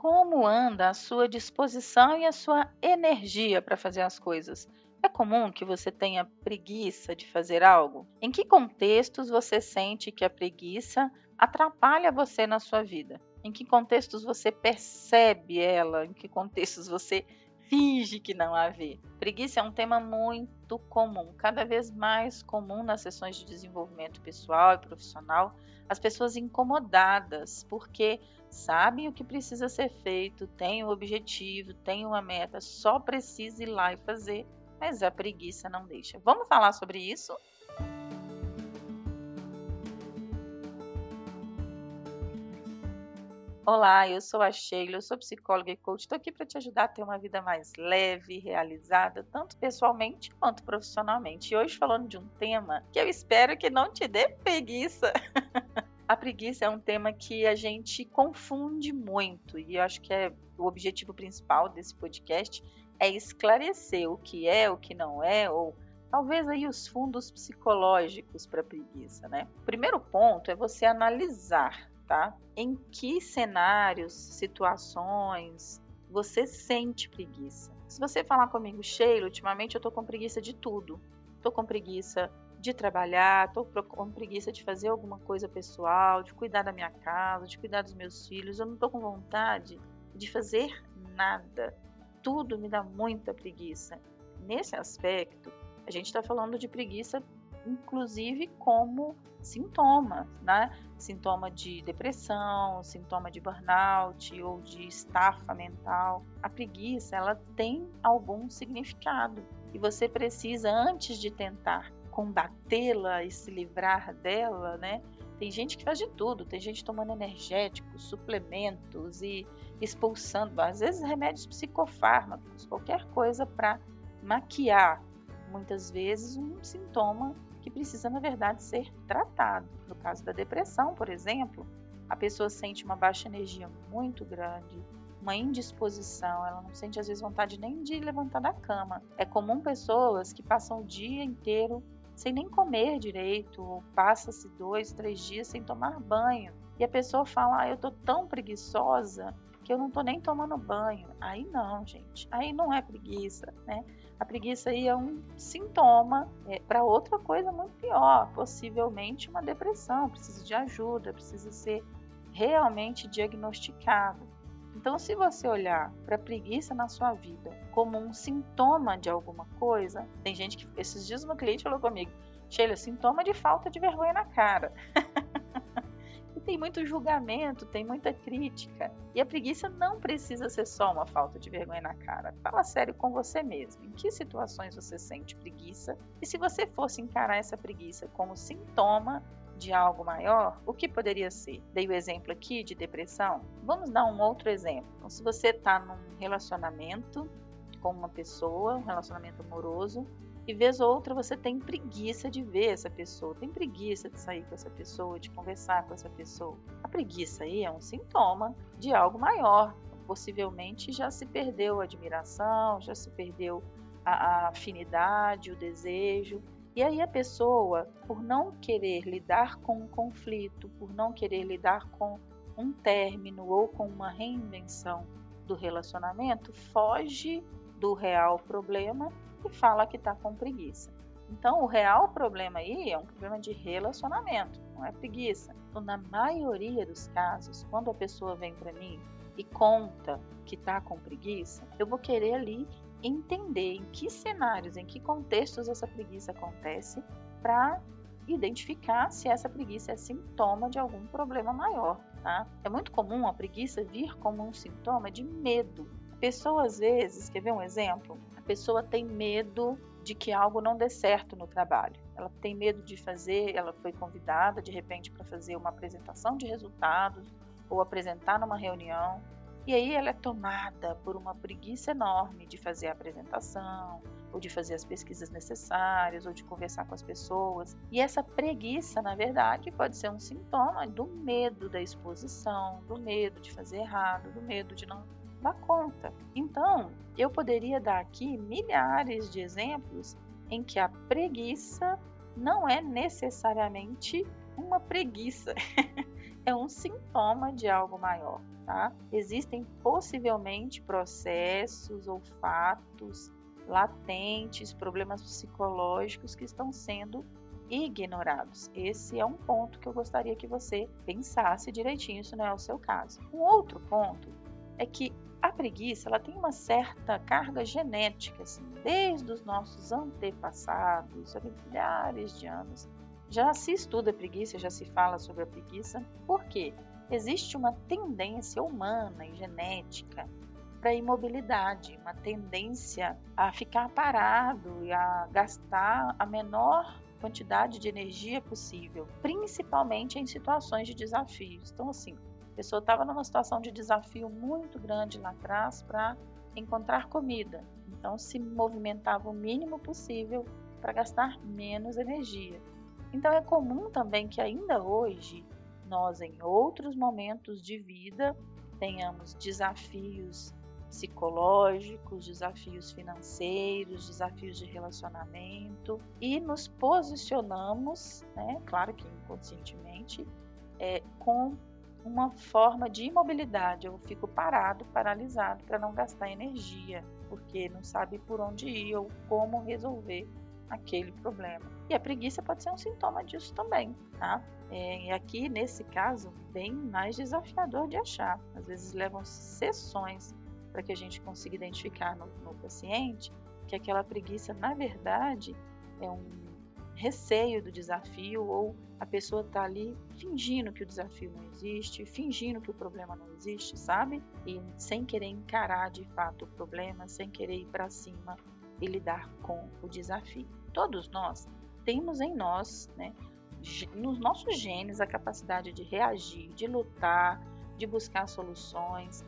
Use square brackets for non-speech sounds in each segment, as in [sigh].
Como anda a sua disposição e a sua energia para fazer as coisas? É comum que você tenha preguiça de fazer algo? Em que contextos você sente que a preguiça atrapalha você na sua vida? Em que contextos você percebe ela? Em que contextos você finge que não a vê. Preguiça é um tema muito comum, cada vez mais comum nas sessões de desenvolvimento pessoal e profissional. As pessoas incomodadas porque sabem o que precisa ser feito, têm o um objetivo, têm uma meta, só precisa ir lá e fazer, mas a preguiça não deixa. Vamos falar sobre isso? Olá, eu sou a Sheila, eu sou psicóloga e coach. Estou aqui para te ajudar a ter uma vida mais leve, realizada, tanto pessoalmente quanto profissionalmente. E hoje falando de um tema que eu espero que não te dê preguiça. [laughs] a preguiça é um tema que a gente confunde muito e eu acho que é o objetivo principal desse podcast é esclarecer o que é, o que não é, ou talvez aí os fundos psicológicos para preguiça, né? O primeiro ponto é você analisar tá? Em que cenários, situações você sente preguiça? Se você falar comigo, Sheila, ultimamente eu tô com preguiça de tudo. Tô com preguiça de trabalhar, tô com preguiça de fazer alguma coisa pessoal, de cuidar da minha casa, de cuidar dos meus filhos. Eu não tô com vontade de fazer nada. Tudo me dá muita preguiça. Nesse aspecto, a gente está falando de preguiça inclusive como sintoma, né? Sintoma de depressão, sintoma de burnout ou de estafa mental. A preguiça, ela tem algum significado e você precisa antes de tentar combatê-la e se livrar dela, né? Tem gente que faz de tudo, tem gente tomando energéticos, suplementos e expulsando, às vezes remédios psicofármacos, qualquer coisa para maquiar muitas vezes um sintoma que precisa, na verdade, ser tratado. No caso da depressão, por exemplo, a pessoa sente uma baixa energia muito grande, uma indisposição, ela não sente às vezes vontade nem de levantar da cama. É comum pessoas que passam o dia inteiro sem nem comer direito, ou passa-se dois, três dias sem tomar banho. E a pessoa fala: ah, eu tô tão preguiçosa que eu não tô nem tomando banho. Aí não, gente. Aí não é preguiça, né? A preguiça aí é um sintoma é, para outra coisa muito pior, possivelmente uma depressão, precisa de ajuda, precisa ser realmente diagnosticado. Então, se você olhar para a preguiça na sua vida como um sintoma de alguma coisa, tem gente que esses dias uma cliente falou comigo, Sheila, sintoma de falta de vergonha na cara. [laughs] tem muito julgamento, tem muita crítica. E a preguiça não precisa ser só uma falta de vergonha na cara. Fala sério com você mesmo. Em que situações você sente preguiça? E se você fosse encarar essa preguiça como sintoma de algo maior, o que poderia ser? Dei o exemplo aqui de depressão. Vamos dar um outro exemplo. Então, se você está num relacionamento com uma pessoa, um relacionamento amoroso, e vez ou outra você tem preguiça de ver essa pessoa, tem preguiça de sair com essa pessoa, de conversar com essa pessoa. A preguiça aí é um sintoma de algo maior. Possivelmente já se perdeu a admiração, já se perdeu a, a afinidade, o desejo. E aí a pessoa, por não querer lidar com um conflito, por não querer lidar com um término ou com uma reinvenção do relacionamento, foge do real problema e fala que está com preguiça. Então, o real problema aí é um problema de relacionamento, não é preguiça. Então, na maioria dos casos, quando a pessoa vem para mim e conta que está com preguiça, eu vou querer ali entender em que cenários, em que contextos essa preguiça acontece, para identificar se essa preguiça é sintoma de algum problema maior. Tá? É muito comum a preguiça vir como um sintoma de medo. A pessoa, às vezes, quer ver um exemplo? Pessoa tem medo de que algo não dê certo no trabalho. Ela tem medo de fazer, ela foi convidada de repente para fazer uma apresentação de resultados ou apresentar numa reunião, e aí ela é tomada por uma preguiça enorme de fazer a apresentação, ou de fazer as pesquisas necessárias, ou de conversar com as pessoas. E essa preguiça, na verdade, pode ser um sintoma do medo da exposição, do medo de fazer errado, do medo de não dá conta. Então, eu poderia dar aqui milhares de exemplos em que a preguiça não é necessariamente uma preguiça. [laughs] é um sintoma de algo maior, tá? Existem possivelmente processos ou fatos latentes, problemas psicológicos que estão sendo ignorados. Esse é um ponto que eu gostaria que você pensasse direitinho, isso não é o seu caso. Um outro ponto é que a preguiça ela tem uma certa carga genética, assim, desde os nossos antepassados, há milhares de anos. Já se estuda a preguiça, já se fala sobre a preguiça. Por quê? Existe uma tendência humana e genética para imobilidade, uma tendência a ficar parado e a gastar a menor quantidade de energia possível, principalmente em situações de desafios. Então, assim, a pessoa estava numa situação de desafio muito grande lá atrás para encontrar comida, então se movimentava o mínimo possível para gastar menos energia. Então é comum também que ainda hoje nós, em outros momentos de vida, tenhamos desafios psicológicos, desafios financeiros, desafios de relacionamento e nos posicionamos, né, claro que inconscientemente, é, com uma forma de imobilidade. Eu fico parado, paralisado para não gastar energia, porque não sabe por onde ir ou como resolver aquele problema. E a preguiça pode ser um sintoma disso também, tá? É, e aqui, nesse caso, bem mais desafiador de achar. Às vezes levam sessões para que a gente consiga identificar no, no paciente que aquela preguiça, na verdade, é um receio do desafio ou a pessoa está ali fingindo que o desafio não existe, fingindo que o problema não existe, sabe? E sem querer encarar de fato o problema, sem querer ir para cima e lidar com o desafio. Todos nós temos em nós, né, nos nossos genes, a capacidade de reagir, de lutar, de buscar soluções,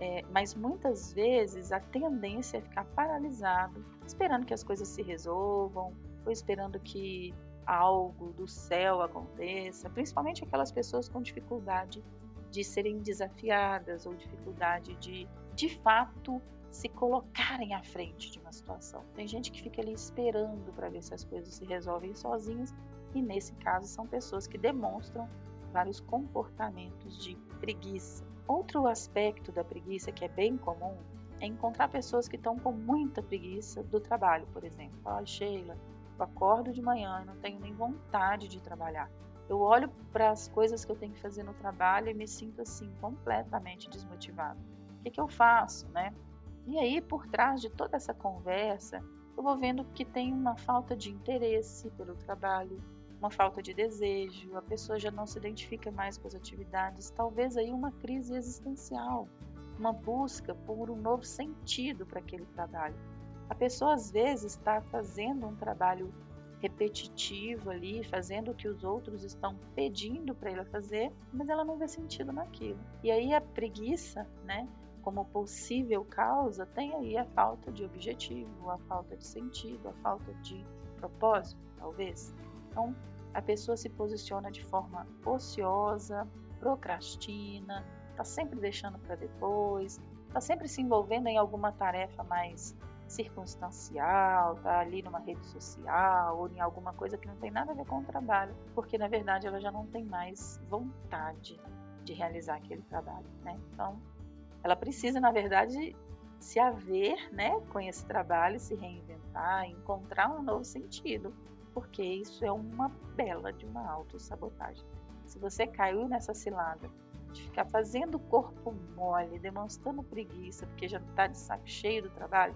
é, mas muitas vezes a tendência é ficar paralisado, esperando que as coisas se resolvam, ou esperando que algo do céu aconteça, principalmente aquelas pessoas com dificuldade de serem desafiadas ou dificuldade de, de fato, se colocarem à frente de uma situação. Tem gente que fica ali esperando para ver se as coisas se resolvem sozinhas, e nesse caso são pessoas que demonstram vários comportamentos de preguiça. Outro aspecto da preguiça que é bem comum é encontrar pessoas que estão com muita preguiça do trabalho, por exemplo. Ah, Sheila, eu acordo de manhã e não tenho nem vontade de trabalhar. Eu olho para as coisas que eu tenho que fazer no trabalho e me sinto assim completamente desmotivado. O que, que eu faço, né? E aí, por trás de toda essa conversa, eu vou vendo que tem uma falta de interesse pelo trabalho, uma falta de desejo, a pessoa já não se identifica mais com as atividades, talvez aí uma crise existencial, uma busca por um novo sentido para aquele trabalho. A pessoa às vezes está fazendo um trabalho repetitivo ali, fazendo o que os outros estão pedindo para ela fazer, mas ela não vê sentido naquilo. E aí a preguiça, né, como possível causa, tem aí a falta de objetivo, a falta de sentido, a falta de propósito, talvez. Então, a pessoa se posiciona de forma ociosa, procrastina, está sempre deixando para depois, está sempre se envolvendo em alguma tarefa mais circunstancial, tá ali numa rede social ou em alguma coisa que não tem nada a ver com o trabalho, porque na verdade ela já não tem mais vontade de realizar aquele trabalho, né? Então, ela precisa, na verdade, se haver, né, com esse trabalho, se reinventar, encontrar um novo sentido, porque isso é uma bela de uma autossabotagem. Se você caiu nessa cilada de ficar fazendo o corpo mole, demonstrando preguiça, porque já está de saco cheio do trabalho,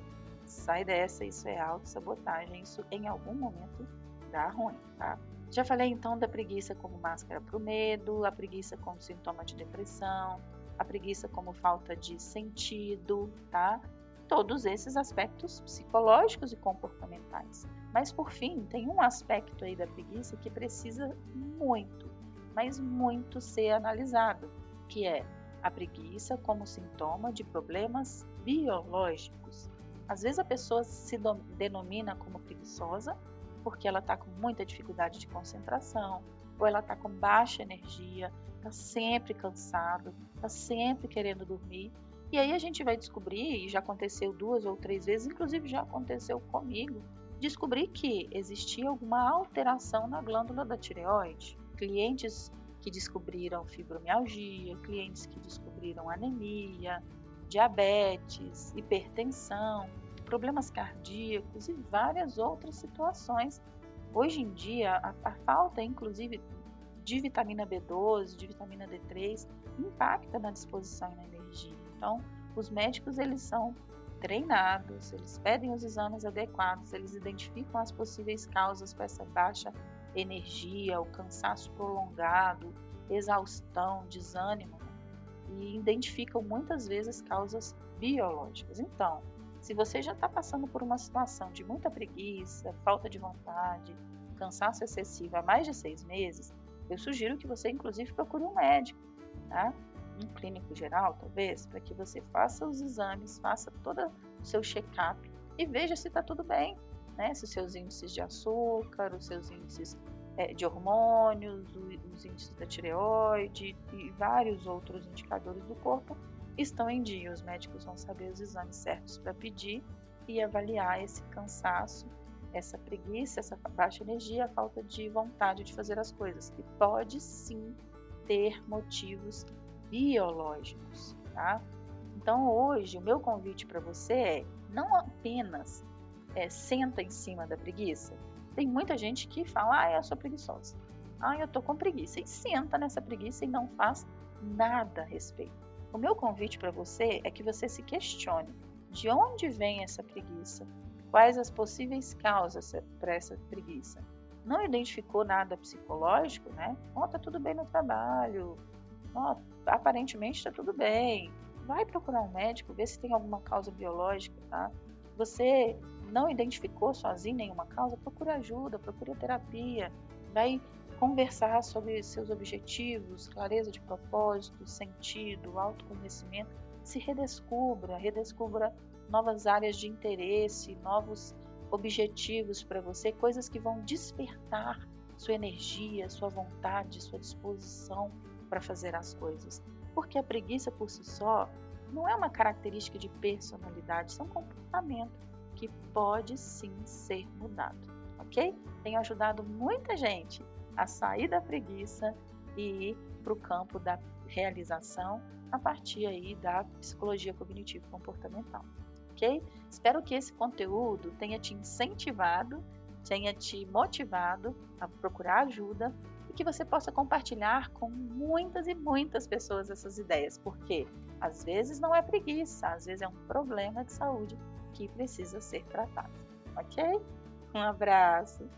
sai dessa, isso é autossabotagem, isso em algum momento dá ruim, tá? Já falei então da preguiça como máscara para o medo, a preguiça como sintoma de depressão, a preguiça como falta de sentido, tá? Todos esses aspectos psicológicos e comportamentais. Mas por fim, tem um aspecto aí da preguiça que precisa muito, mas muito ser analisado, que é a preguiça como sintoma de problemas biológicos. Às vezes a pessoa se denomina como preguiçosa porque ela está com muita dificuldade de concentração, ou ela está com baixa energia, está sempre cansado, está sempre querendo dormir. E aí a gente vai descobrir, e já aconteceu duas ou três vezes, inclusive já aconteceu comigo, descobrir que existia alguma alteração na glândula da tireoide. Clientes que descobriram fibromialgia, clientes que descobriram anemia, diabetes, hipertensão, problemas cardíacos e várias outras situações. Hoje em dia, a, a falta, inclusive, de vitamina B12, de vitamina D3, impacta na disposição e na energia. Então, os médicos eles são treinados, eles pedem os exames adequados, eles identificam as possíveis causas para essa baixa energia, o cansaço prolongado, exaustão, desânimo, e identificam muitas vezes causas biológicas. Então, se você já está passando por uma situação de muita preguiça, falta de vontade, cansaço excessivo há mais de seis meses, eu sugiro que você, inclusive, procure um médico, tá? um clínico geral, talvez, para que você faça os exames, faça todo o seu check-up e veja se está tudo bem, né? Se os seus índices de açúcar, os seus índices é, de hormônios, os índices da tireoide e vários outros indicadores do corpo estão em dia. Os médicos vão saber os exames certos para pedir e avaliar esse cansaço, essa preguiça, essa baixa energia, a falta de vontade de fazer as coisas, que pode sim ter motivos biológicos, tá? Então hoje o meu convite para você é não apenas é, senta em cima da preguiça. Tem muita gente que fala, ah, eu sou preguiçosa. Ah, eu tô com preguiça. E senta nessa preguiça e não faz nada a respeito. O meu convite para você é que você se questione de onde vem essa preguiça, quais as possíveis causas para essa preguiça. Não identificou nada psicológico, né? Oh, tá tudo bem no trabalho, oh, aparentemente está tudo bem. Vai procurar um médico, ver se tem alguma causa biológica, tá? Você não identificou sozinho nenhuma causa, procure ajuda, procure terapia, vai conversar sobre seus objetivos, clareza de propósito, sentido, autoconhecimento, se redescubra, redescubra novas áreas de interesse, novos objetivos para você, coisas que vão despertar sua energia, sua vontade, sua disposição para fazer as coisas. Porque a preguiça por si só não é uma característica de personalidade, são comportamento que pode sim ser mudado, ok? Tenho ajudado muita gente a sair da preguiça e ir para o campo da realização a partir aí da psicologia cognitivo comportamental, ok? Espero que esse conteúdo tenha te incentivado, tenha te motivado a procurar ajuda que você possa compartilhar com muitas e muitas pessoas essas ideias, porque às vezes não é preguiça, às vezes é um problema de saúde que precisa ser tratado. Ok? Um abraço!